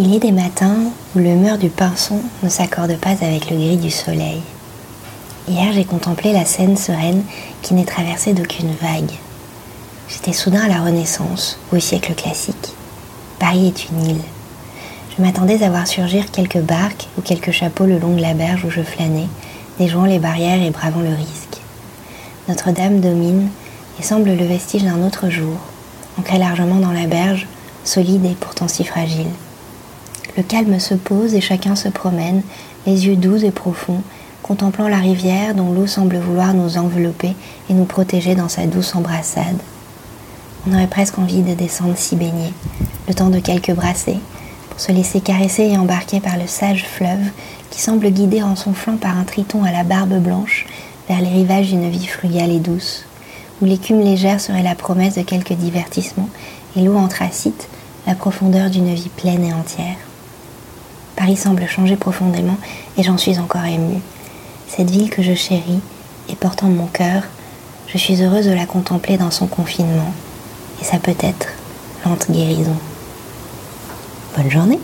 Il y a des matins où l'humeur du pinson ne s'accorde pas avec le gris du soleil. Hier, j'ai contemplé la Seine sereine qui n'est traversée d'aucune vague. J'étais soudain à la Renaissance ou au siècle classique. Paris est une île. Je m'attendais à voir surgir quelques barques ou quelques chapeaux le long de la berge où je flânais, déjouant les barrières et bravant le risque. Notre-Dame domine et semble le vestige d'un autre jour, ancré largement dans la berge, solide et pourtant si fragile. Le calme se pose et chacun se promène, les yeux doux et profonds, contemplant la rivière dont l'eau semble vouloir nous envelopper et nous protéger dans sa douce embrassade. On aurait presque envie de descendre s'y baigner, le temps de quelques brassées, pour se laisser caresser et embarquer par le sage fleuve qui semble guider en son flanc par un triton à la barbe blanche vers les rivages d'une vie frugale et douce, où l'écume légère serait la promesse de quelques divertissements et l'eau anthracite la profondeur d'une vie pleine et entière. Semble changer profondément et j'en suis encore émue. Cette ville que je chéris et portant mon cœur, je suis heureuse de la contempler dans son confinement et ça peut être lente guérison. Bonne journée